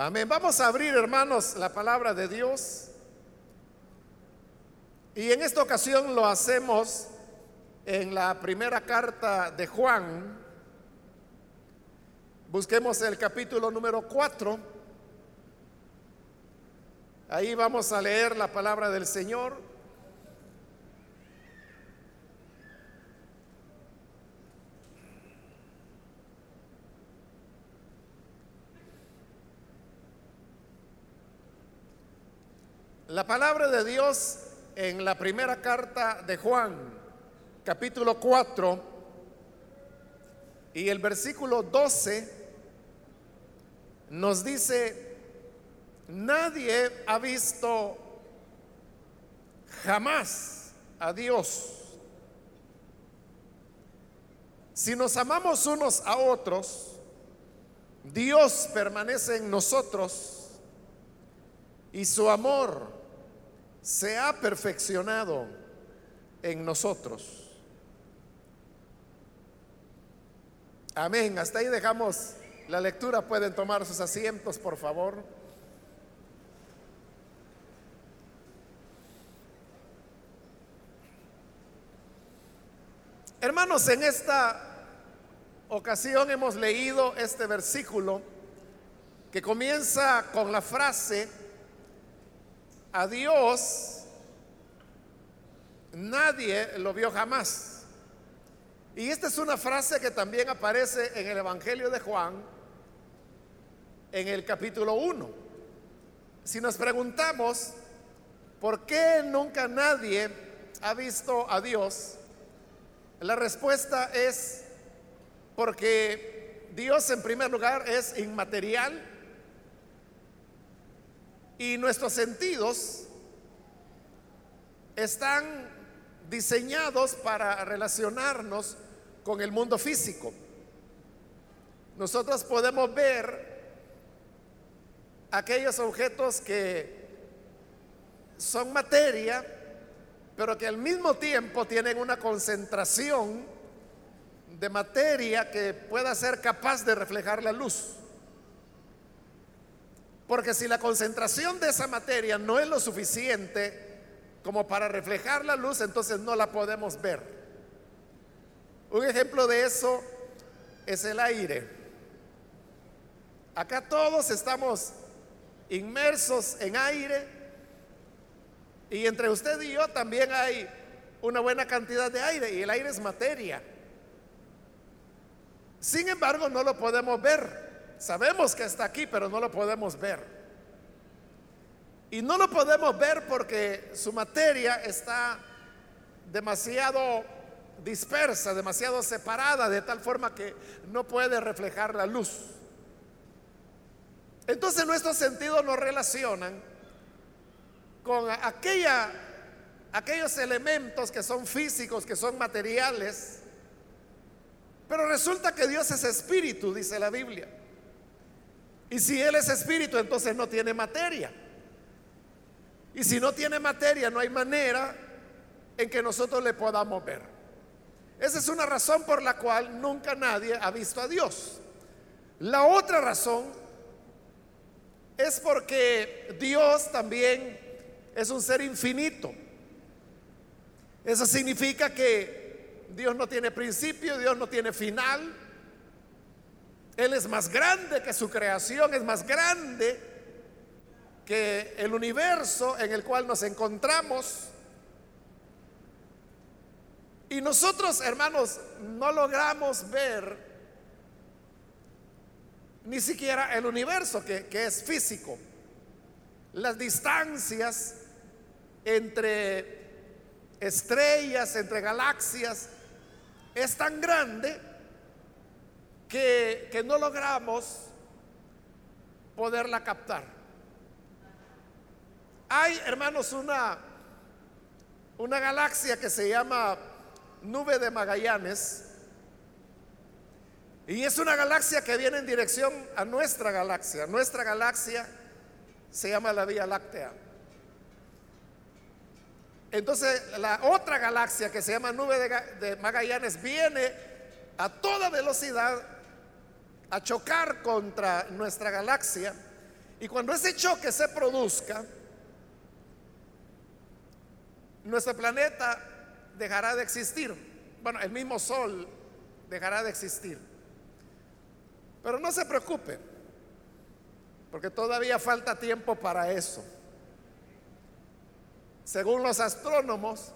Amén. Vamos a abrir, hermanos, la palabra de Dios. Y en esta ocasión lo hacemos en la primera carta de Juan. Busquemos el capítulo número 4. Ahí vamos a leer la palabra del Señor. La palabra de Dios en la primera carta de Juan, capítulo 4, y el versículo 12 nos dice, nadie ha visto jamás a Dios. Si nos amamos unos a otros, Dios permanece en nosotros y su amor se ha perfeccionado en nosotros. Amén. Hasta ahí dejamos la lectura. Pueden tomar sus asientos, por favor. Hermanos, en esta ocasión hemos leído este versículo que comienza con la frase, a Dios nadie lo vio jamás. Y esta es una frase que también aparece en el Evangelio de Juan, en el capítulo 1. Si nos preguntamos, ¿por qué nunca nadie ha visto a Dios? La respuesta es porque Dios en primer lugar es inmaterial, y nuestros sentidos están diseñados para relacionarnos con el mundo físico. Nosotros podemos ver aquellos objetos que son materia, pero que al mismo tiempo tienen una concentración de materia que pueda ser capaz de reflejar la luz. Porque si la concentración de esa materia no es lo suficiente como para reflejar la luz, entonces no la podemos ver. Un ejemplo de eso es el aire. Acá todos estamos inmersos en aire y entre usted y yo también hay una buena cantidad de aire y el aire es materia. Sin embargo, no lo podemos ver. Sabemos que está aquí, pero no lo podemos ver. Y no lo podemos ver porque su materia está demasiado dispersa, demasiado separada, de tal forma que no puede reflejar la luz. Entonces nuestros sentidos nos relacionan con aquella, aquellos elementos que son físicos, que son materiales. Pero resulta que Dios es espíritu, dice la Biblia. Y si Él es espíritu, entonces no tiene materia. Y si no tiene materia, no hay manera en que nosotros le podamos ver. Esa es una razón por la cual nunca nadie ha visto a Dios. La otra razón es porque Dios también es un ser infinito. Eso significa que Dios no tiene principio, Dios no tiene final. Él es más grande que su creación, es más grande que el universo en el cual nos encontramos. Y nosotros, hermanos, no logramos ver ni siquiera el universo que, que es físico. Las distancias entre estrellas, entre galaxias, es tan grande que, no logramos poderla captar. Hay, hermanos, una, una galaxia que se llama Nube de Magallanes. Y es una galaxia que viene en dirección a nuestra galaxia. Nuestra galaxia se llama la Vía Láctea. Entonces, la otra galaxia que se llama Nube de, de Magallanes viene a toda velocidad a chocar contra nuestra galaxia Y cuando ese choque se produzca, nuestro planeta dejará de existir. Bueno, el mismo Sol dejará de existir. Pero no se preocupe, porque todavía falta tiempo para eso. Según los astrónomos,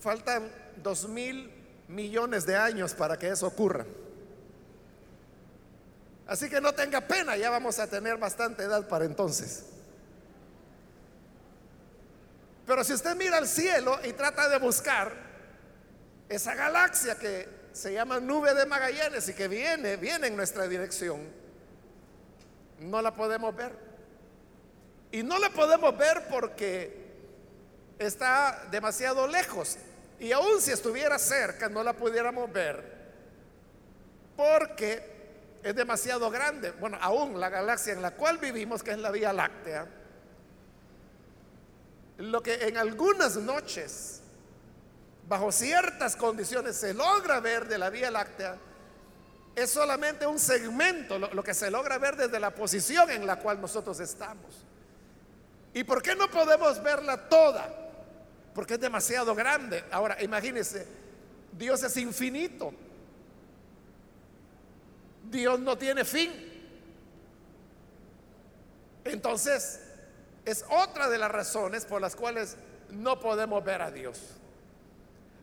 faltan dos mil millones de años para que eso ocurra. Así que no tenga pena, ya vamos a tener bastante edad para entonces. Pero si usted mira al cielo y trata de buscar esa galaxia que se llama nube de Magallanes y que viene, viene en nuestra dirección, no la podemos ver. Y no la podemos ver porque está demasiado lejos. Y aún si estuviera cerca, no la pudiéramos ver porque es demasiado grande. Bueno, aún la galaxia en la cual vivimos, que es la Vía Láctea, lo que en algunas noches, bajo ciertas condiciones, se logra ver de la Vía Láctea, es solamente un segmento, lo, que se logra ver desde la posición en la cual nosotros estamos. ¿Y por qué no podemos verla toda? Porque es demasiado grande. Ahora, imagínense, Dios es infinito. Dios no tiene fin. Entonces, es otra de las razones por las cuales no podemos ver a Dios.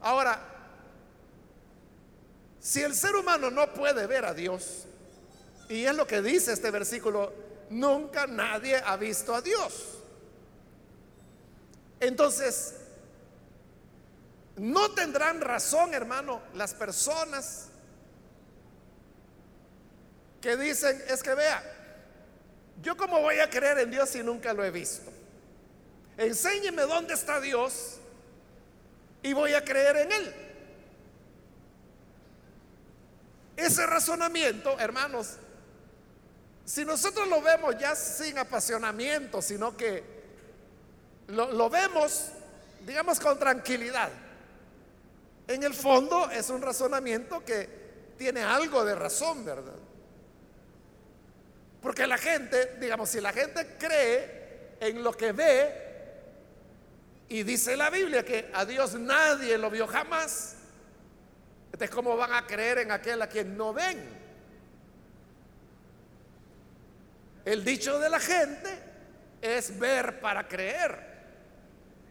Ahora, si el ser humano no puede ver a Dios, y es lo que dice este versículo, nunca nadie ha visto a Dios. Entonces, no tendrán razón, hermano, las personas que dicen, es que vea, yo cómo voy a creer en Dios si nunca lo he visto. Enséñeme dónde está Dios y voy a creer en Él. Ese razonamiento, hermanos, si nosotros lo vemos ya sin apasionamiento, sino que lo, vemos, digamos, con tranquilidad. En el fondo es un razonamiento que tiene algo de razón, ¿verdad? Porque la gente, digamos, si la gente cree en lo que ve, y dice la Biblia que a Dios nadie lo vio jamás, entonces ¿cómo van a creer en aquel a quien no ven? El dicho de la gente es ver para creer.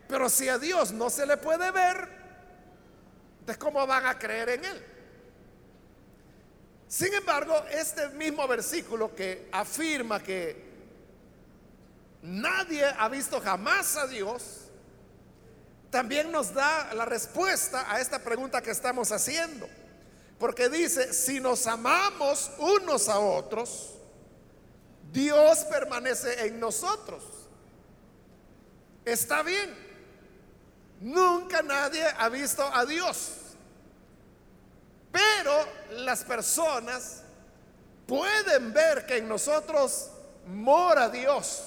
Pero si a Dios no se le puede ver, entonces ¿cómo van a creer en Él? Sin embargo, este mismo versículo que afirma que nadie ha visto jamás a Dios, también nos da la respuesta a esta pregunta que estamos haciendo. Porque dice, si nos amamos unos a otros, Dios permanece en nosotros. Está bien. Nunca nadie ha visto a Dios. Pero las personas pueden ver que en nosotros mora Dios.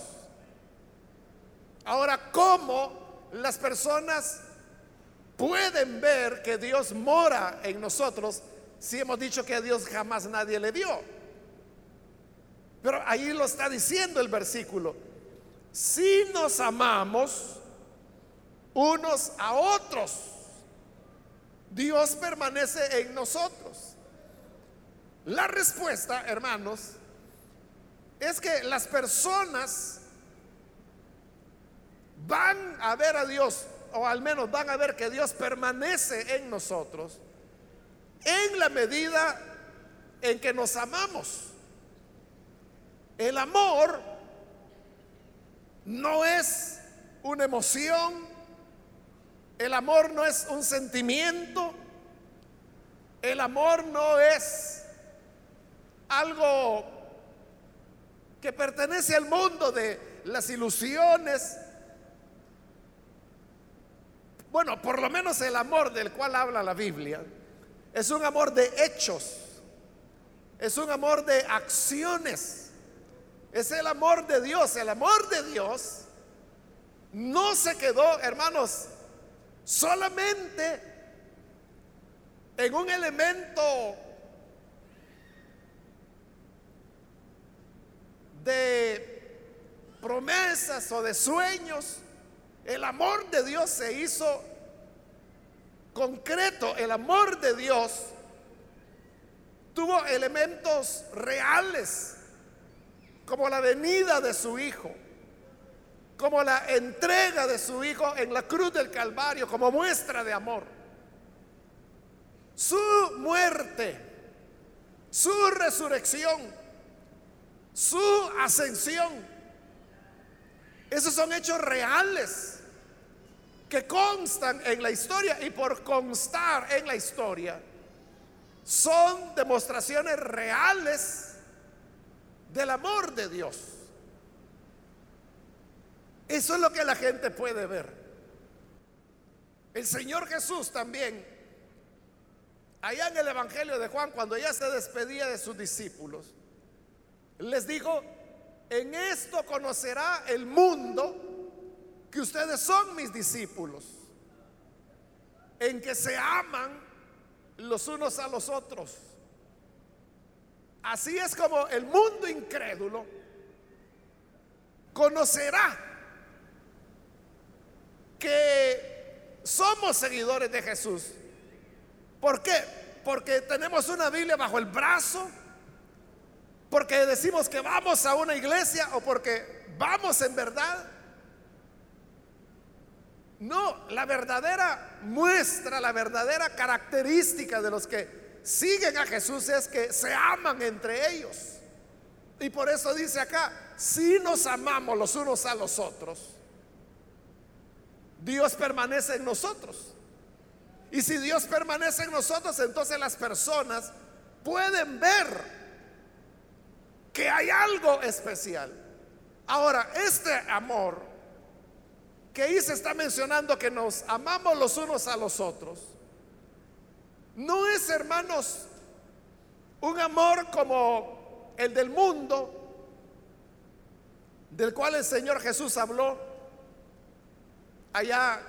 Ahora, ¿cómo las personas pueden ver que Dios mora en nosotros si hemos dicho que a Dios jamás nadie le vio? Pero ahí lo está diciendo el versículo. Si nos amamos, unos a otros. Dios permanece en nosotros. La respuesta, hermanos, es que las personas van a ver a Dios, o al menos van a ver que Dios permanece en nosotros, en la medida en que nos amamos. El amor no es una emoción, el amor no es un sentimiento. El amor no es algo que pertenece al mundo de las ilusiones. Bueno, por lo menos el amor del cual habla la Biblia es un amor de hechos, es un amor de acciones, es el amor de Dios. El amor de Dios no se quedó, hermanos, solamente en un elemento de promesas o de sueños. El amor de Dios se hizo concreto. El amor de Dios tuvo elementos reales, como la venida de su Hijo, como la entrega de su Hijo en la cruz del Calvario, como muestra de amor. Su muerte, su resurrección, su ascensión, esos son hechos reales que constan en la historia y por constar en la historia son demostraciones reales del amor de Dios. Eso es lo que la gente puede ver. El Señor Jesús también, allá en el Evangelio de Juan, cuando ya se despedía de sus discípulos, les dijo, en esto conocerá el mundo que ustedes son mis discípulos, en que se aman los unos a los otros. Así es como el mundo incrédulo conocerá que somos seguidores de Jesús. ¿Por qué? Porque tenemos una Biblia bajo el brazo, porque decimos que vamos a una iglesia o porque vamos en verdad. No, la verdadera muestra, la verdadera característica de los que siguen a Jesús es que se aman entre ellos. Y por eso dice acá, si nos amamos los unos a los otros, Dios permanece en nosotros. Y si Dios permanece en nosotros, entonces las personas pueden ver que hay algo especial. Ahora, este amor que ahí está mencionando que nos amamos los unos a los otros, no es, hermanos, un amor como el del mundo, del cual el Señor Jesús habló allá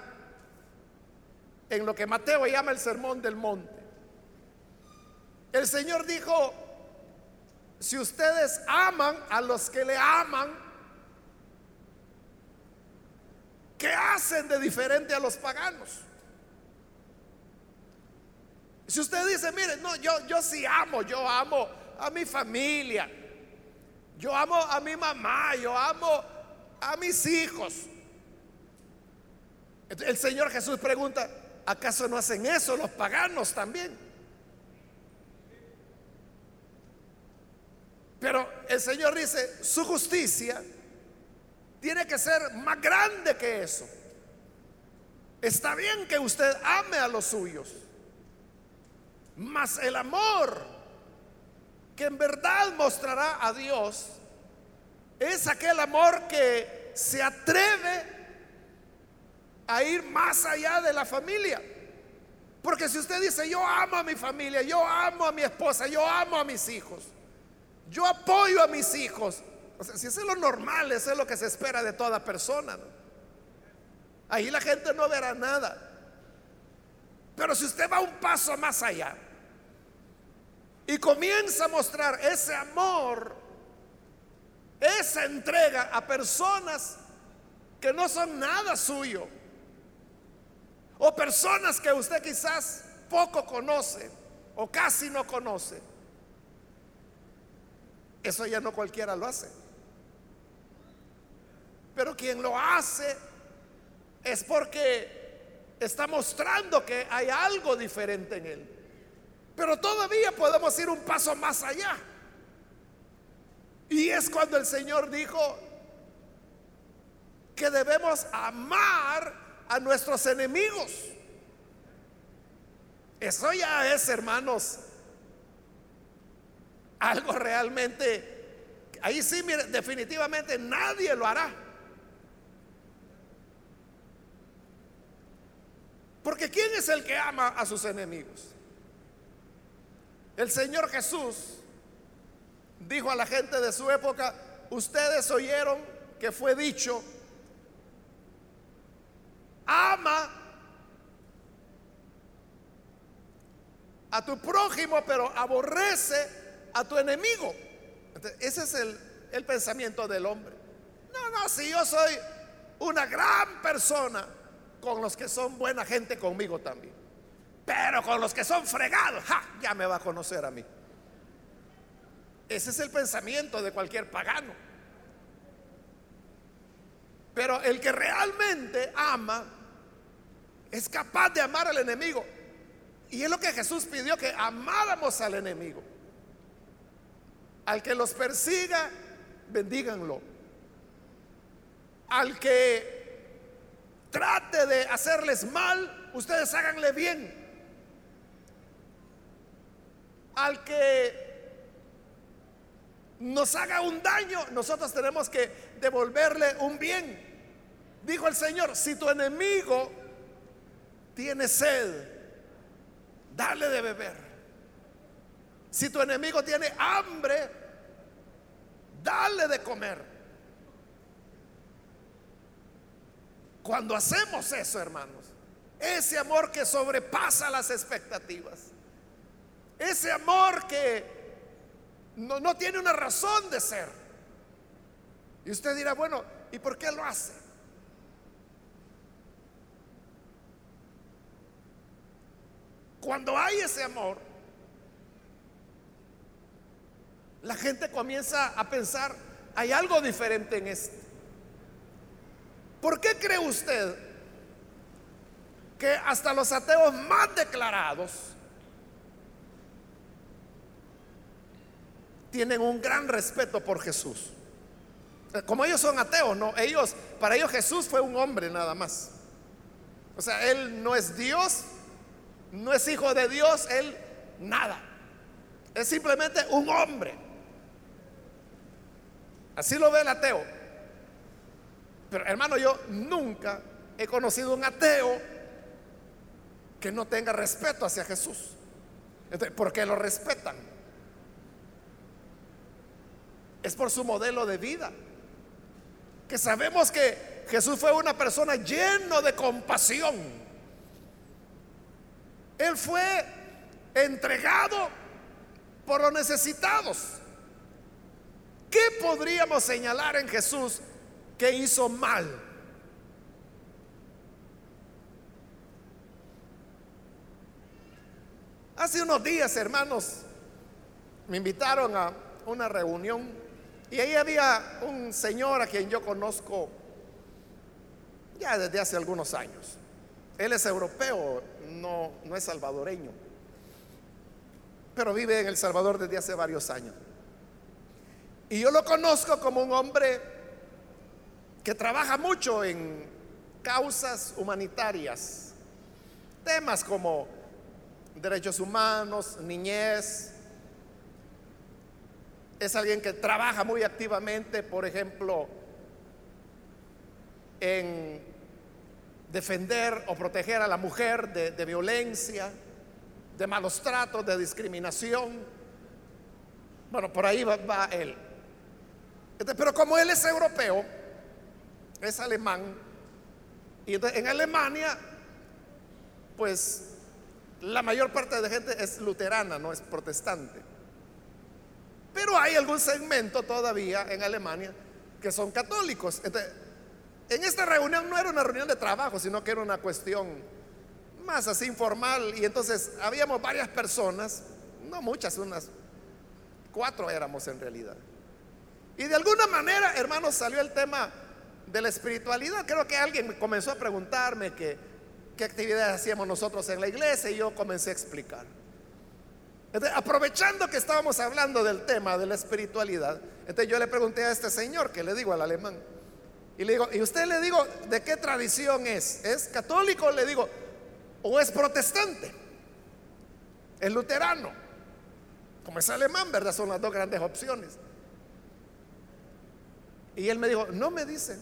en lo que Mateo llama el sermón del monte. El Señor dijo, si ustedes aman a los que le aman, ¿Qué hacen de diferente a los paganos? Si usted dice, mire, no, yo, yo sí amo, yo amo a mi familia, yo amo a mi mamá, yo amo a mis hijos. El Señor Jesús pregunta, ¿acaso no hacen eso los paganos también? Pero el Señor dice, su justicia tiene que ser más grande que eso. Está bien que usted ame a los suyos, mas el amor que en verdad mostrará a Dios es aquel amor que se atreve a ir más allá de la familia. Porque si usted dice, yo amo a mi familia, yo amo a mi esposa, yo amo a mis hijos, yo apoyo a mis hijos, o sea, si eso es lo normal, eso es lo que se espera de toda persona. Ahí la gente no verá nada. Pero si usted va un paso más allá y comienza a mostrar ese amor, esa entrega a personas que no son nada suyo, o personas que usted quizás poco conoce o casi no conoce, eso ya no cualquiera lo hace. Pero quien lo hace es porque está mostrando que hay algo diferente en él. Pero todavía podemos ir un paso más allá. Y es cuando el Señor dijo que debemos amar a nuestros enemigos. Eso ya es, hermanos, algo realmente, ahí sí, definitivamente nadie lo hará. Porque ¿quién es el que ama a sus enemigos? El Señor Jesús dijo a la gente de su época, ustedes oyeron que fue dicho, ama a tu prójimo, pero aborrece a tu enemigo. ese es el, el pensamiento del hombre. No, no, si yo soy una gran persona con los que son buena gente conmigo también. Pero con los que son fregados, ya me va a conocer a mí. Ese es el pensamiento de cualquier pagano. Pero el que realmente ama es capaz de amar al enemigo. Y es lo que Jesús pidió, que amáramos al enemigo. Al que los persiga, bendíganlo. Al que trate de hacerles mal, ustedes háganle bien. Al que nos haga un daño, nosotros tenemos que devolverle un bien. Dijo el Señor, si tu enemigo tiene sed, dale de beber. Si tu enemigo tiene hambre, dale de comer. Cuando hacemos eso, hermanos, ese amor que sobrepasa las expectativas, ese amor que no, no tiene una razón de ser. Y usted dirá, bueno, ¿y por qué lo hace? Cuando hay ese amor, la gente comienza a pensar, hay algo diferente en esto. ¿Por qué cree usted que hasta los ateos más declarados tienen un gran respeto por Jesús. Como ellos son ateos, no, ellos, para ellos Jesús fue un hombre nada más. O sea, él no es Dios, no es hijo de Dios, él nada. Es simplemente un hombre. Así lo ve el ateo. Pero hermano, yo nunca he conocido un ateo que no tenga respeto hacia Jesús. porque lo respetan es por su modelo de vida. Que sabemos que Jesús fue una persona lleno de compasión. Él fue entregado por los necesitados. ¿Qué podríamos señalar en Jesús que hizo mal? Hace unos días, hermanos, me invitaron a una reunión y ahí había un señor a quien yo conozco ya desde hace algunos años. Él es europeo, no, no es salvadoreño, pero vive en El Salvador desde hace varios años. Y yo lo conozco como un hombre que trabaja mucho en causas humanitarias, temas como derechos humanos, niñez, es alguien que trabaja muy activamente, por ejemplo, en defender o proteger a la mujer de, violencia, de malos tratos, de discriminación. Bueno, por ahí va, él. pero como él es europeo, es alemán, y en Alemania, pues la mayor parte de gente es luterana, no es protestante. Pero hay algún segmento todavía en Alemania que son católicos. En esta reunión no era una reunión de trabajo, sino que era una cuestión más así informal. Y entonces habíamos varias personas, no muchas, unas cuatro éramos en realidad. Y de alguna manera, hermanos, salió el tema de la espiritualidad. Creo que alguien comenzó a preguntarme qué actividades hacíamos nosotros en la iglesia y yo comencé a explicar aprovechando que estábamos hablando del tema de la espiritualidad, entonces yo le pregunté a este señor, que le digo al alemán, y le digo, ¿y usted le digo de qué tradición es? ¿Es católico? Le digo, ¿o es protestante? ¿Es luterano? Como es alemán, ¿verdad? Son las dos grandes opciones. Y él me dijo, no me dice.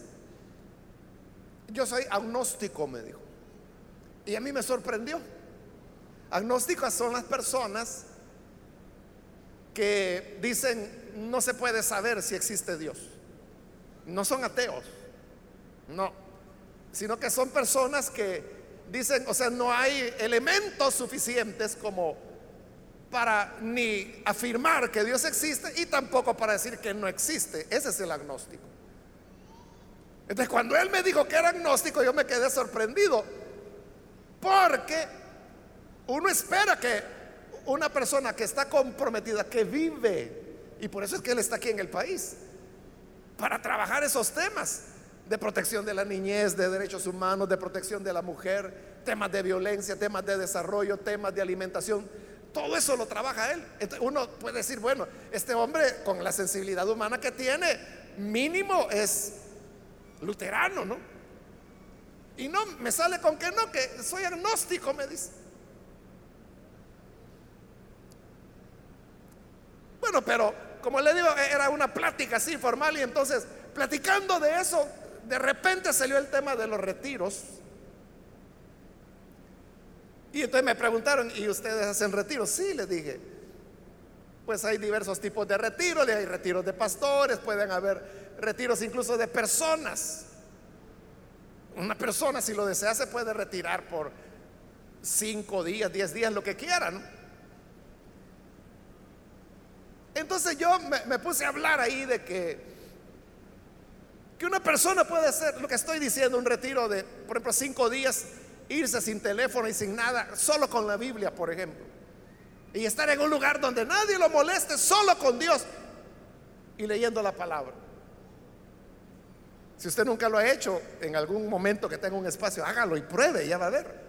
Yo soy agnóstico, me dijo. Y a mí me sorprendió. Agnósticas son las personas que dicen no se puede saber si existe Dios. No son ateos, no, sino que son personas que dicen, o sea, no hay elementos suficientes como para ni afirmar que Dios existe y tampoco para decir que no existe. Ese es el agnóstico. Entonces cuando él me dijo que era agnóstico, yo me quedé sorprendido. Porque uno espera que una persona que está comprometida, que vive, y por eso es que él está aquí en el país, para trabajar esos temas de protección de la niñez, de derechos humanos, de protección de la mujer, temas de violencia, temas de desarrollo, temas de alimentación. Todo eso lo trabaja él. uno puede decir, bueno, este hombre con la sensibilidad humana que tiene, mínimo es luterano, ¿no? Y no, me sale con que no, que soy agnóstico, me dice. Bueno, pero como le digo, era una plática así formal y entonces, platicando de eso, de repente salió el tema de los retiros. Y entonces me preguntaron, ¿y ustedes hacen retiros? Sí, les dije. Pues hay diversos tipos de retiros, hay retiros de pastores, pueden haber retiros incluso de personas. Una persona si lo desea se puede retirar por cinco días, diez días, lo que quieran. Entonces yo me, puse a hablar ahí de que, que una persona puede hacer lo que estoy diciendo, un retiro de, por ejemplo, cinco días, irse sin teléfono y sin nada, solo con la Biblia, por ejemplo. Y estar en un lugar donde nadie lo moleste, solo con Dios y leyendo la palabra. Si usted nunca lo ha hecho, en algún momento que tenga un espacio, hágalo y pruebe, ya va a ver.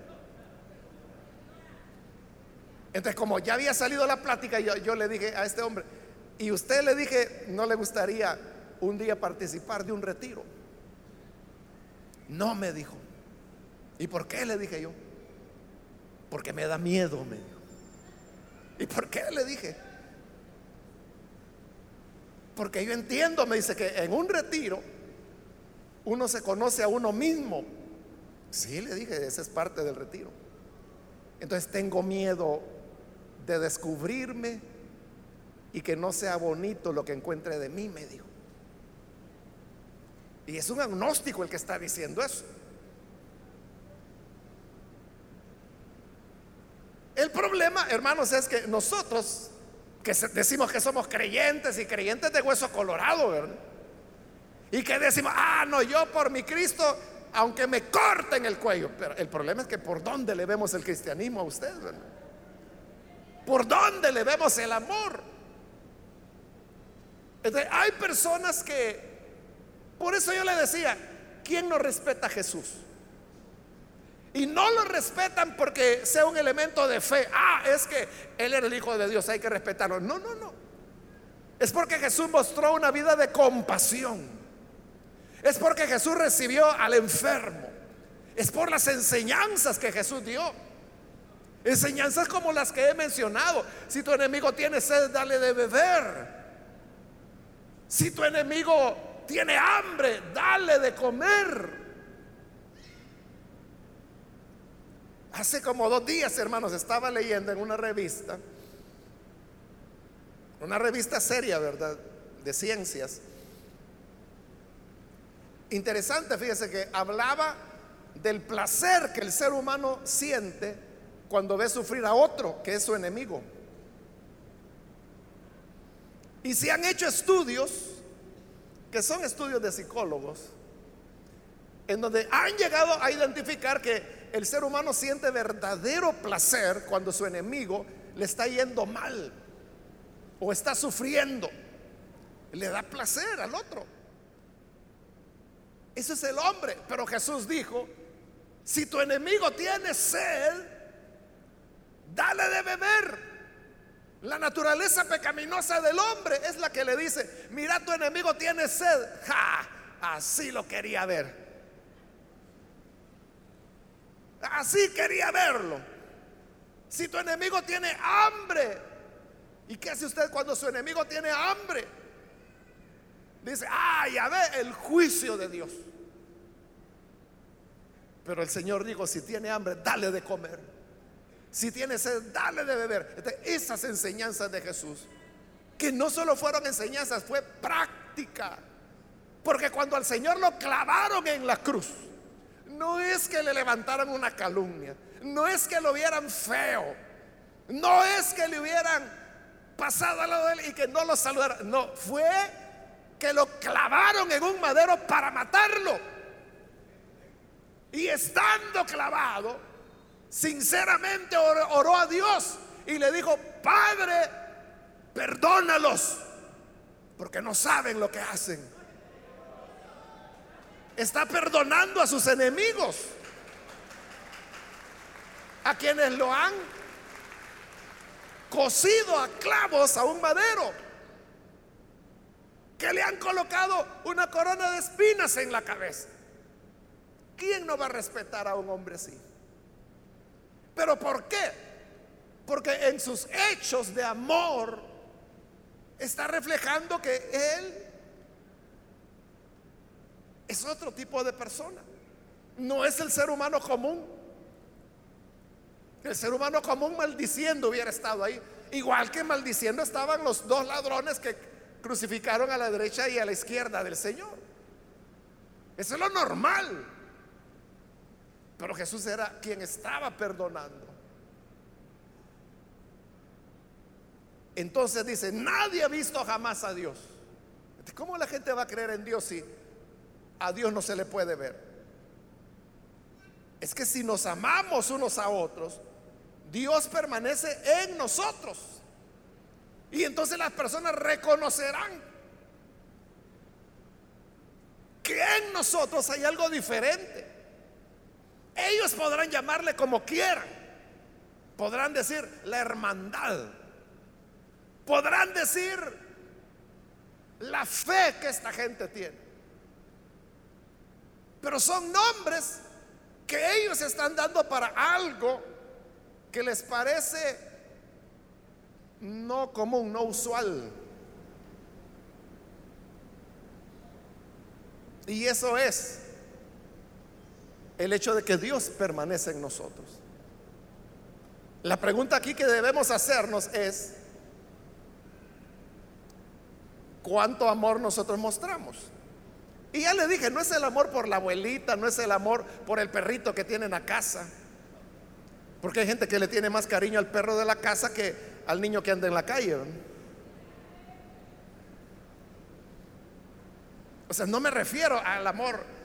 Entonces, como ya había salido la plática, yo, yo le dije a este hombre, y usted le dije, no le gustaría un día participar de un retiro. No me dijo. ¿Y por qué le dije yo? Porque me da miedo, me dijo. ¿Y por qué le dije? Porque yo entiendo, me dice que en un retiro uno se conoce a uno mismo. Sí, le dije, esa es parte del retiro. Entonces tengo miedo de descubrirme y que no sea bonito lo que encuentre de mí, me dijo. Y es un agnóstico el que está diciendo eso. El problema, hermanos, es que nosotros, que decimos que somos creyentes y creyentes de hueso colorado, ¿verdad? Y que decimos, ah, no, yo por mi Cristo, aunque me corten el cuello. Pero el problema es que por dónde le vemos el cristianismo a usted, ¿Por dónde le vemos el amor? Entonces, hay personas que, por eso yo le decía, ¿quién no respeta a Jesús? Y no lo respetan porque sea un elemento de fe. Ah, es que Él era el Hijo de Dios, hay que respetarlo. No, no, no. Es porque Jesús mostró una vida de compasión. Es porque Jesús recibió al enfermo. Es por las enseñanzas que Jesús dio. Enseñanzas como las que he mencionado. Si tu enemigo tiene sed, dale de beber. Si tu enemigo tiene hambre, dale de comer. Hace como dos días, hermanos, estaba leyendo en una revista, una revista seria, ¿verdad? De ciencias Interesante, fíjese que hablaba del placer que el ser humano siente cuando ve sufrir a otro, que es su enemigo. Y se han hecho estudios, que son estudios de psicólogos, en donde han llegado a identificar que el ser humano siente verdadero placer cuando su enemigo le está yendo mal o está sufriendo. Le da placer al otro. Ese es el hombre. Pero Jesús dijo, si tu enemigo tiene sed, dale de beber. La naturaleza pecaminosa del hombre es la que le dice, mira tu enemigo tiene sed. Ja, así lo quería ver. Así quería verlo. Si tu enemigo tiene hambre, ¿y qué hace usted cuando su enemigo tiene hambre? Dice, ah, ya ve el juicio de Dios. Pero el Señor dijo, si tiene hambre, dale de comer. Si tiene sed, dale de beber. esas enseñanzas de Jesús, que no solo fueron enseñanzas, fue práctica. Porque cuando al Señor lo clavaron en la cruz, no es que le levantaran una calumnia, no es que lo vieran feo, no es que le hubieran pasado al lado de él y que no lo saludaran, no, fue que lo clavaron en un madero para matarlo. Y estando clavado, sinceramente oró, a Dios y le dijo, Padre, perdónalos, porque no saben lo que hacen. Está perdonando a sus enemigos, a quienes lo han cosido a clavos a un madero, que le han colocado una corona de espinas en la cabeza. ¿Quién no va a respetar a un hombre así? ¿Pero por qué? Porque en sus hechos de amor está reflejando que Él es otro tipo de persona. No es el ser humano común. El ser humano común maldiciendo hubiera estado ahí. Igual que maldiciendo estaban los dos ladrones que crucificaron a la derecha y a la izquierda del Señor. Eso es lo normal. Pero Jesús era quien estaba perdonando. Entonces dice, nadie ha visto jamás a Dios. ¿Cómo la gente va a creer en Dios si a Dios no se le puede ver? Es que si nos amamos unos a otros, Dios permanece en nosotros. Y entonces las personas reconocerán que en nosotros hay algo diferente. Ellos podrán llamarle como quieran. Podrán decir la hermandad. Podrán decir la fe que esta gente tiene. Pero son nombres que ellos están dando para algo que les parece no común, no usual. Y eso es el hecho de que Dios permanece en nosotros. La pregunta aquí que debemos hacernos es, ¿cuánto amor nosotros mostramos? Y ya le dije, no es el amor por la abuelita, no es el amor por el perrito que tiene en la casa. Porque hay gente que le tiene más cariño al perro de la casa que al niño que anda en la calle. O sea, no me refiero al amor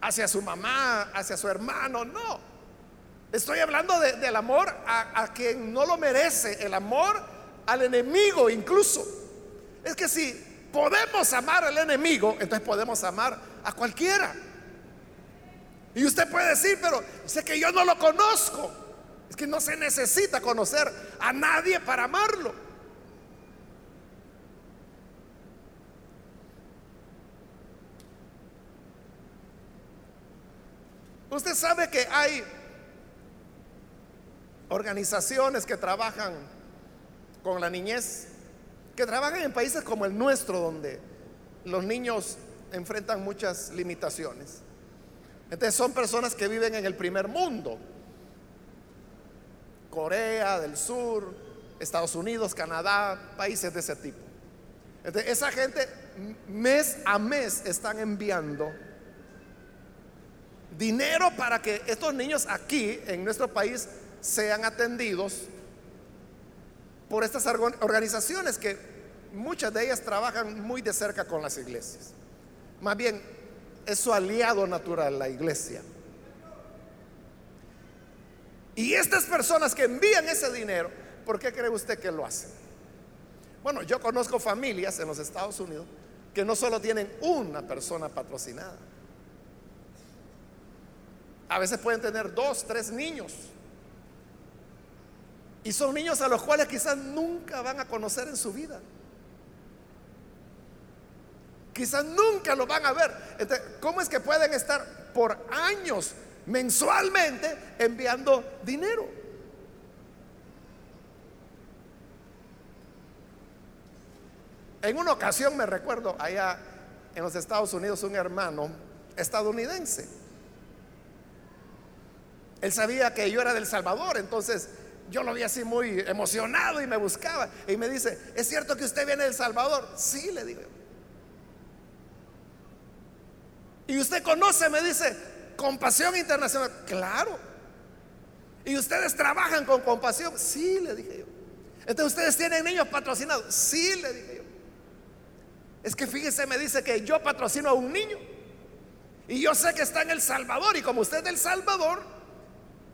hacia su mamá, hacia su hermano, no. Estoy hablando del amor a, a quien no lo merece, el amor al enemigo incluso. Es que si podemos amar al enemigo, entonces podemos amar a cualquiera. Y usted puede decir, pero sé que yo no lo conozco. Es que no se necesita conocer a nadie para amarlo. Usted sabe que hay organizaciones que trabajan con la niñez, que trabajan en países como el nuestro, donde los niños enfrentan muchas limitaciones. Entonces son personas que viven en el primer mundo, Corea del Sur, Estados Unidos, Canadá, países de ese tipo. Entonces esa gente mes a mes están enviando dinero para que estos niños aquí en nuestro país sean atendidos por estas organizaciones que muchas de ellas trabajan muy de cerca con las iglesias. Más bien, es su aliado natural la iglesia. Y estas personas que envían ese dinero, ¿por qué cree usted que lo hacen? Bueno, yo conozco familias en los Estados Unidos que no solo tienen una persona patrocinada, a veces pueden tener dos, tres niños. Y son niños a los cuales quizás nunca van a conocer en su vida. Quizás nunca lo van a ver. ¿cómo es que pueden estar por años, mensualmente, enviando dinero? En una ocasión me recuerdo allá en los Estados Unidos un hermano estadounidense él sabía que yo era del Salvador, entonces yo lo vi así muy emocionado y me buscaba. Y me dice, ¿es cierto que usted viene del Salvador? Sí, le digo. Y usted conoce, me dice, compasión internacional. Claro. ¿Y ustedes trabajan con compasión? Sí, le dije yo. Entonces ustedes tienen niños patrocinados. Sí, le dije yo. es que fíjese, me dice que yo patrocino a un niño. Y yo sé que está en El Salvador. Y como usted es del Salvador,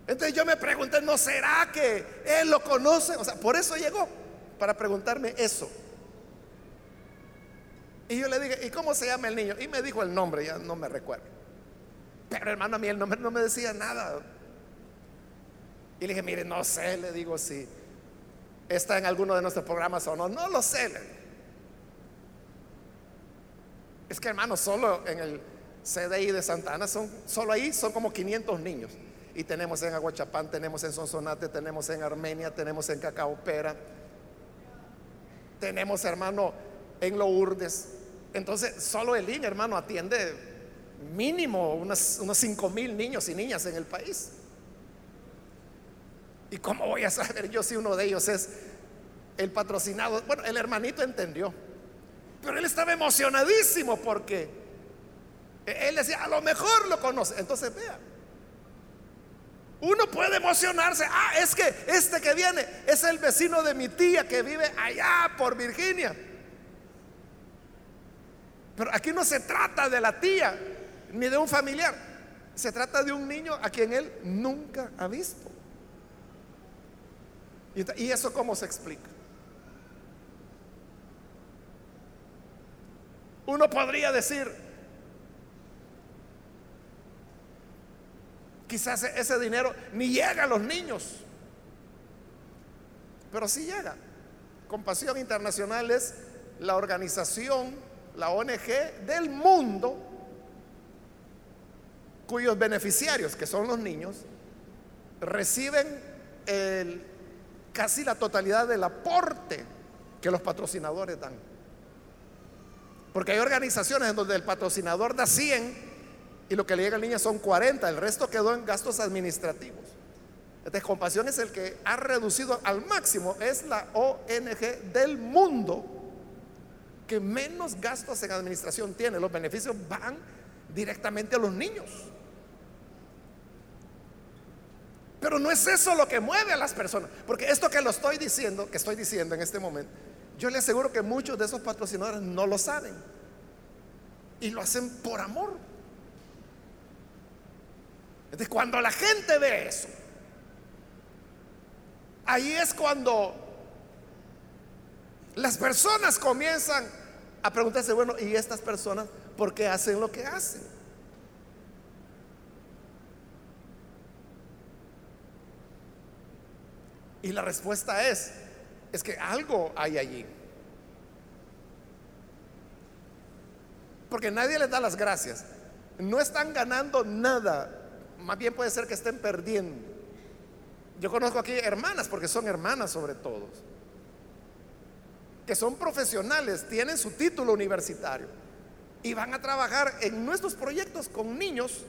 entonces yo me pregunté, ¿no será que él lo conoce? O sea, por eso llegó, para preguntarme eso. Y yo le dije, ¿y cómo se llama el niño? Y me dijo el nombre, ya no me recuerdo. Pero hermano, a mí el nombre no me decía nada. Y le dije, mire, no sé, le digo si está en alguno de nuestros programas o no. No lo sé. Es que hermano, solo en el CDI de Santana son, solo ahí son como 500 niños. Y tenemos en Aguachapán, tenemos en Sonsonate, tenemos en Armenia, tenemos en Cacaopera, tenemos hermano en Lourdes. Entonces, solo el IN, hermano, atiende mínimo unos, unos 5 mil niños y niñas en el país. ¿Y cómo voy a saber yo si uno de ellos es el patrocinado? Bueno, el hermanito entendió, pero él estaba emocionadísimo porque él decía, a lo mejor lo conoce. Entonces, vea, uno puede emocionarse, ah, es que este que viene es el vecino de mi tía que vive allá por Virginia. Pero aquí no se trata de la tía ni de un familiar. Se trata de un niño a quien él nunca ha visto. ¿Y eso cómo se explica? Uno podría decir, quizás ese dinero ni llega a los niños, pero sí llega. Compasión Internacional es la organización la ONG del mundo cuyos beneficiarios, que son los niños, reciben casi la totalidad del aporte que los patrocinadores dan. Porque hay organizaciones en donde el patrocinador da 100 y lo que le llega al niño son 40, el resto quedó en gastos administrativos. Entonces, Compasión es el que ha reducido al máximo, es la ONG del mundo que menos gastos en administración tiene. Los beneficios van directamente a los niños. Pero no es eso lo que mueve a las personas. Porque esto que lo estoy diciendo, que estoy diciendo en este momento, yo le aseguro que muchos de esos patrocinadores no lo saben. Y lo hacen por amor. Entonces, cuando la gente ve eso, ahí es cuando las personas comienzan a preguntarse, bueno, ¿y estas personas por qué hacen lo que hacen? Y la respuesta es, es que algo hay allí. Porque nadie les da las gracias. No están ganando nada. Más bien puede ser que estén perdiendo. Yo conozco aquí hermanas, porque son hermanas sobre todos que son profesionales, tienen su título universitario y van a trabajar en nuestros proyectos con niños,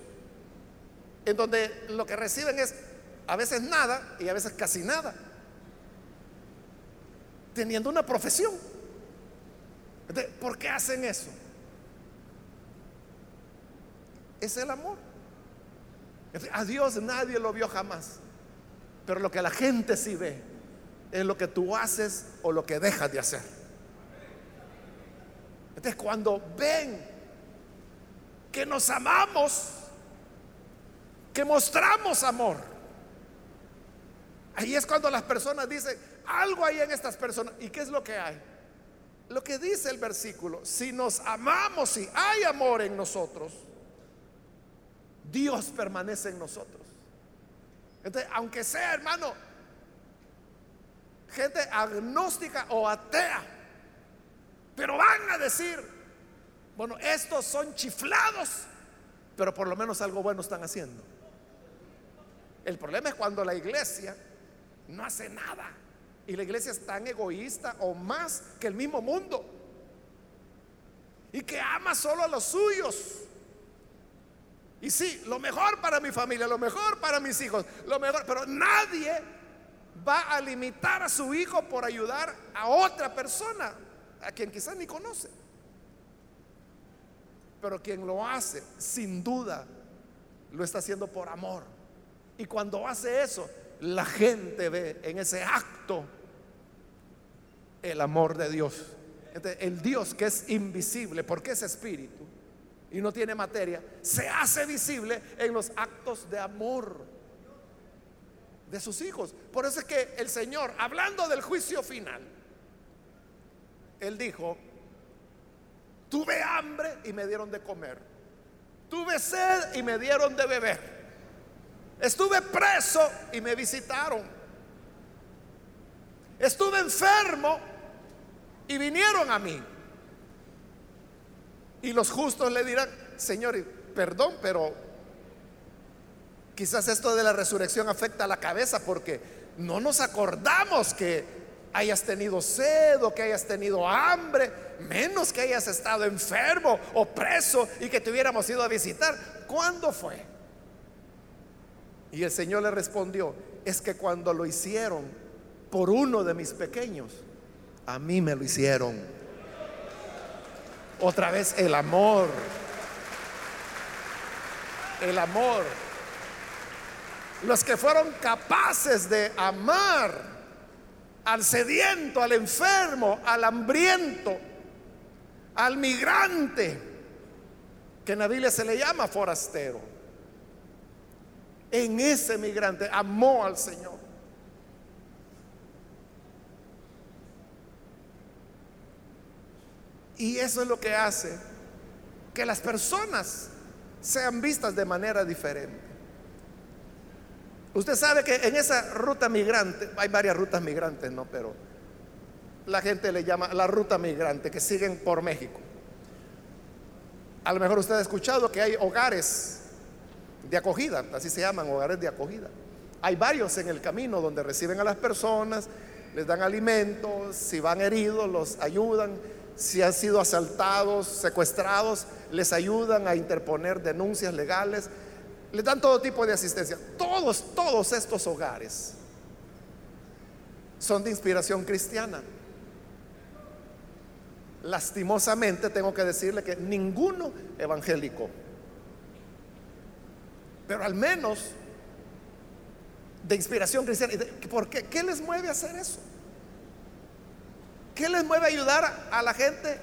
en donde lo que reciben es a veces nada y a veces casi nada, teniendo una profesión. ¿Por qué hacen eso? Es el amor. A Dios nadie lo vio jamás, pero lo que la gente sí ve es lo que tú haces o lo que dejas de hacer. Entonces cuando ven que nos amamos, que mostramos amor, ahí es cuando las personas dicen, algo hay en estas personas. ¿Y qué es lo que hay? Lo que dice el versículo, si nos amamos, y hay amor en nosotros, Dios permanece en nosotros. Entonces, aunque sea hermano, gente agnóstica o atea, pero van a decir, bueno, estos son chiflados, pero por lo menos algo bueno están haciendo. El problema es cuando la iglesia no hace nada y la iglesia es tan egoísta o más que el mismo mundo y que ama solo a los suyos. Y sí, lo mejor para mi familia, lo mejor para mis hijos, lo mejor, pero nadie va a limitar a su hijo por ayudar a otra persona, a quien quizás ni conoce. Pero quien lo hace, sin duda, lo está haciendo por amor. Y cuando hace eso, la gente ve en ese acto el amor de Dios. el Dios que es invisible, porque es espíritu y no tiene materia, se hace visible en los actos de amor de sus hijos. Por eso es que el Señor, hablando del juicio final, Él dijo, tuve hambre y me dieron de comer, tuve sed y me dieron de beber, estuve preso y me visitaron, estuve enfermo y vinieron a mí. Y los justos le dirán, Señor, perdón, pero quizás esto de la resurrección afecta a la cabeza porque no nos acordamos que hayas tenido sed o que hayas tenido hambre, menos que hayas estado enfermo o preso y que te hubiéramos ido a visitar. ¿Cuándo fue? Y el Señor le respondió, es que cuando lo hicieron por uno de mis pequeños, a mí me lo hicieron. Otra vez el amor. El amor. Los que fueron capaces de amar al sediento, al enfermo, al hambriento, al migrante, que en la Biblia se le llama forastero. En ese migrante amó al Señor. Y eso es lo que hace que las personas sean vistas de manera diferente. Usted sabe que en esa ruta migrante, hay varias rutas migrantes, ¿no? Pero la gente le llama la ruta migrante, que siguen por México. A lo mejor usted ha escuchado que hay hogares de acogida, así se llaman, hogares de acogida. Hay varios en el camino donde reciben a las personas, les dan alimentos, si van heridos, los ayudan si han sido asaltados, secuestrados, les ayudan a interponer denuncias legales, les dan todo tipo de asistencia. Todos, todos estos hogares son de inspiración cristiana. Lastimosamente tengo que decirle que ninguno evangélico, pero al menos de inspiración cristiana. ¿Por qué? ¿Qué les mueve a hacer eso? ¿Qué les mueve a ayudar a la gente?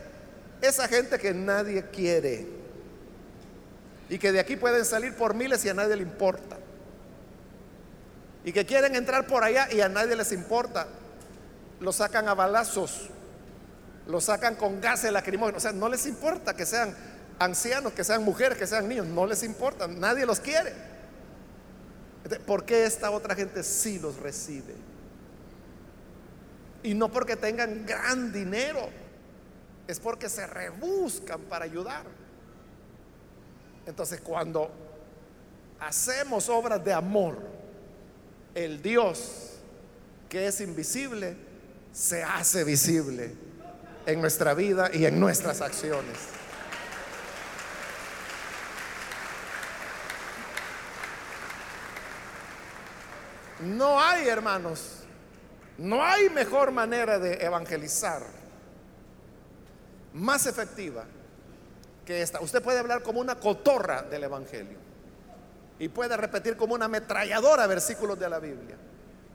Esa gente que nadie quiere. Y que de aquí pueden salir por miles y a nadie le importa. Y que quieren entrar por allá y a nadie les importa. Lo sacan a balazos. Lo sacan con gases lacrimógenos. O sea, no les importa que sean ancianos, que sean mujeres, que sean niños. No les importa. Nadie los quiere. ¿Por qué esta otra gente sí los recibe? Y no porque tengan gran dinero, es porque se rebuscan para ayudar. Entonces cuando hacemos obras de amor, el Dios que es invisible se hace visible en nuestra vida y en nuestras acciones. No hay, hermanos, no hay mejor manera de evangelizar más efectiva que esta. Usted puede hablar como una cotorra del Evangelio y puede repetir como una ametralladora versículos de la Biblia.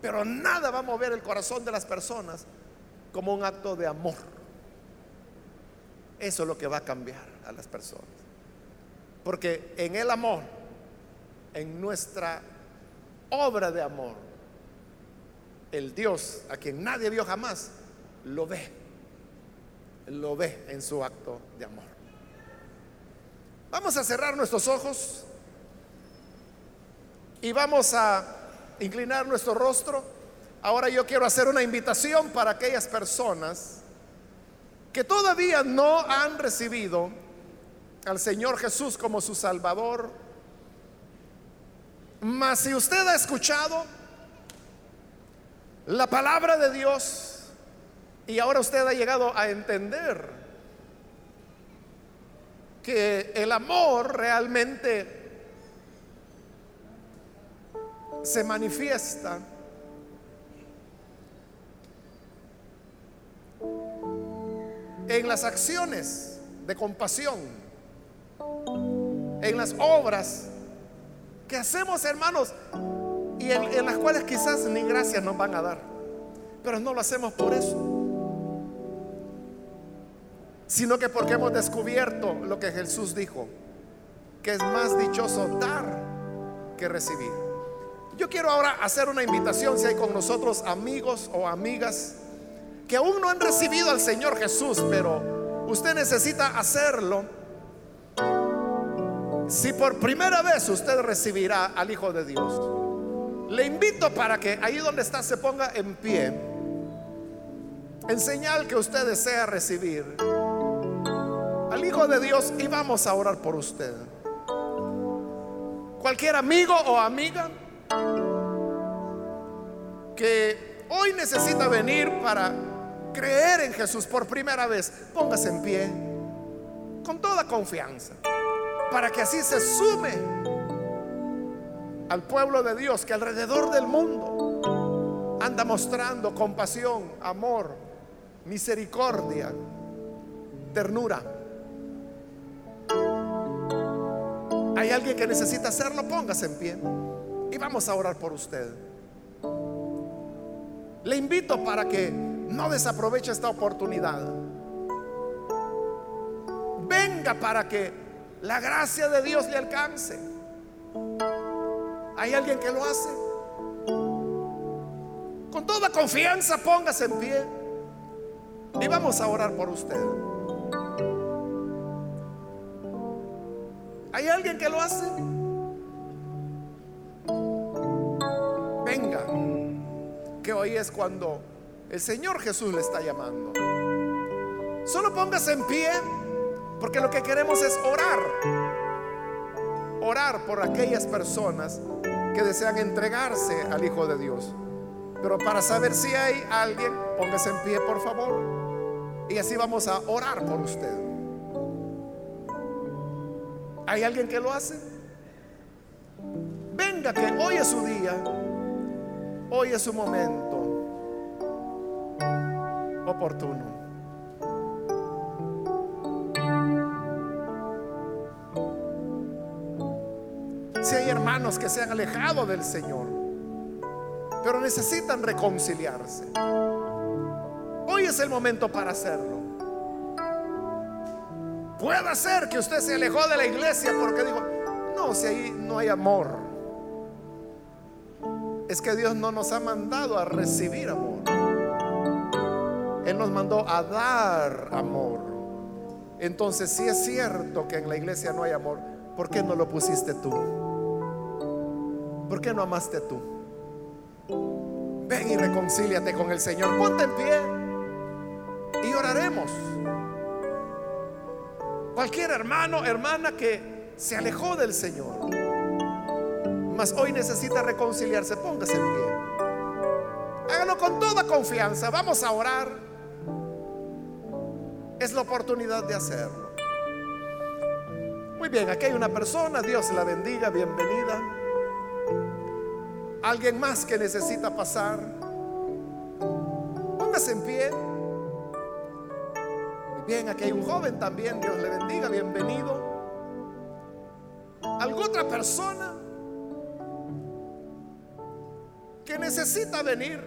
Pero nada va a mover el corazón de las personas como un acto de amor. Eso es lo que va a cambiar a las personas. Porque en el amor, en nuestra obra de amor, el Dios a quien nadie vio jamás, lo ve, lo ve en su acto de amor. Vamos a cerrar nuestros ojos y vamos a inclinar nuestro rostro. Ahora yo quiero hacer una invitación para aquellas personas que todavía no han recibido al Señor Jesús como su Salvador. Mas si usted ha escuchado la palabra de Dios. Y ahora usted ha llegado a entender que el amor realmente se manifiesta en las acciones de compasión, en las obras que hacemos, hermanos, y en, las cuales quizás ni gracias nos van a dar. Pero no lo hacemos por eso. sino que porque hemos descubierto lo que Jesús dijo, que es más dichoso dar que recibir. Yo quiero ahora hacer una invitación si hay con nosotros amigos o amigas que aún no han recibido al Señor Jesús, pero usted necesita hacerlo. Si por primera vez usted recibirá al Hijo de Dios, le invito para que ahí donde está se ponga en pie, en señal que usted desea recibir al Hijo de Dios y vamos a orar por usted. Cualquier amigo o amiga que hoy necesita venir para creer en Jesús por primera vez, póngase en pie con toda confianza, para que así se sume al pueblo de Dios que alrededor del mundo anda mostrando compasión, amor, misericordia, ternura. Hay alguien que necesita hacerlo, póngase en pie y vamos a orar por usted. Le invito para que no desaproveche esta oportunidad. Venga para que la gracia de Dios le alcance. ¿Hay alguien que lo hace? Con toda confianza póngase en pie y vamos a orar por usted. ¿Hay alguien que lo hace? Venga, que hoy es cuando el Señor Jesús le está llamando. Solo póngase en pie, porque lo que queremos es orar. Orar por aquellas personas que desean entregarse al Hijo de Dios. Pero para saber si hay alguien, póngase en pie, por favor. Y así vamos a orar por usted. ¿Hay alguien que lo hace? Venga, que hoy es su día. Hoy es su momento oportuno. Que se han alejado del Señor, pero necesitan reconciliarse, hoy es el momento para hacerlo. Puede ser que usted se alejó de la iglesia porque dijo, no, si ahí no hay amor. Es que Dios no nos ha mandado a recibir amor. Él nos mandó a dar amor. Entonces, si es cierto que en la iglesia no hay amor, ¿por qué no lo pusiste tú? ¿Por qué no amaste tú? Ven y reconcíliate con el Señor. Ponte en pie y oraremos. Cualquier hermano, hermana que se alejó del Señor, mas hoy necesita reconciliarse, póngase en pie. Hágalo con toda confianza. Vamos a orar. Es la oportunidad de hacerlo. Muy bien, aquí hay una persona, Dios la bendiga, bienvenida. Alguien más que necesita pasar. Póngase en pie. Bien, aquí hay un joven también, Dios le bendiga, bienvenido. ¿Alguna otra persona que necesita venir?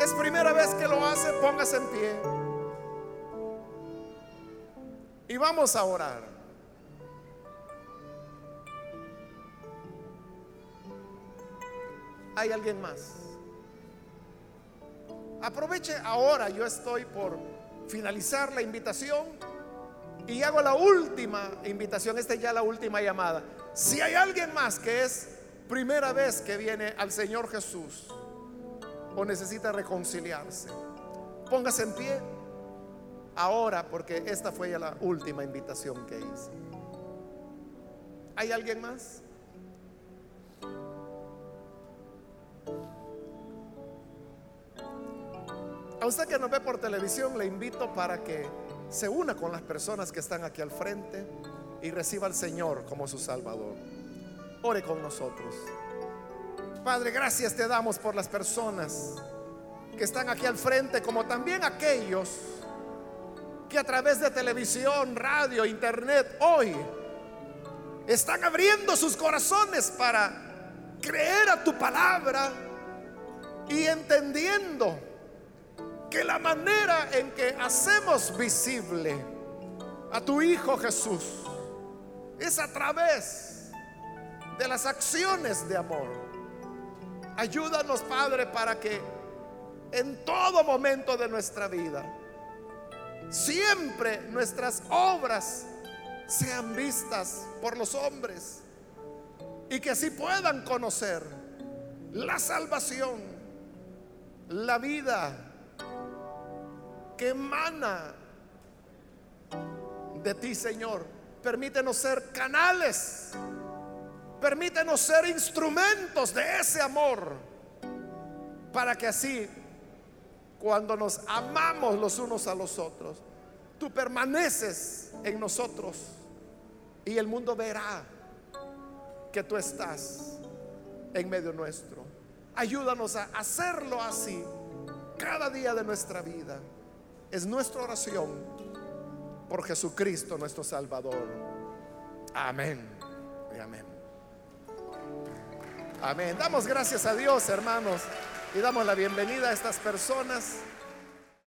Es primera vez que lo hace, póngase en pie. Y vamos a orar. ¿Hay alguien más? Aproveche ahora, yo estoy por finalizar la invitación y hago la última invitación, esta es ya la última llamada. Si hay alguien más que es primera vez que viene al Señor Jesús o necesita reconciliarse, póngase en pie ahora porque esta fue ya la última invitación que hice. ¿Hay alguien más? A usted que nos ve por televisión le invito para que se una con las personas que están aquí al frente y reciba al Señor como su Salvador. Ore con nosotros. Padre, gracias te damos por las personas que están aquí al frente, como también aquellos que a través de televisión, radio, internet, hoy están abriendo sus corazones para creer a tu palabra y entendiendo que la manera en que hacemos visible a tu Hijo Jesús es a través de las acciones de amor. Ayúdanos, Padre, para que en todo momento de nuestra vida, siempre nuestras obras sean vistas por los hombres y que así puedan conocer la salvación, la vida que emana de ti, Señor. Permítenos ser canales, permítenos ser instrumentos de ese amor, para que así, cuando nos amamos los unos a los otros, tú permaneces en nosotros y el mundo verá que tú estás en medio nuestro. Ayúdanos a hacerlo así cada día de nuestra vida. Es nuestra oración por Jesucristo nuestro Salvador. Amén. Y amén. Amén. Damos gracias a Dios, hermanos, y damos la bienvenida a estas personas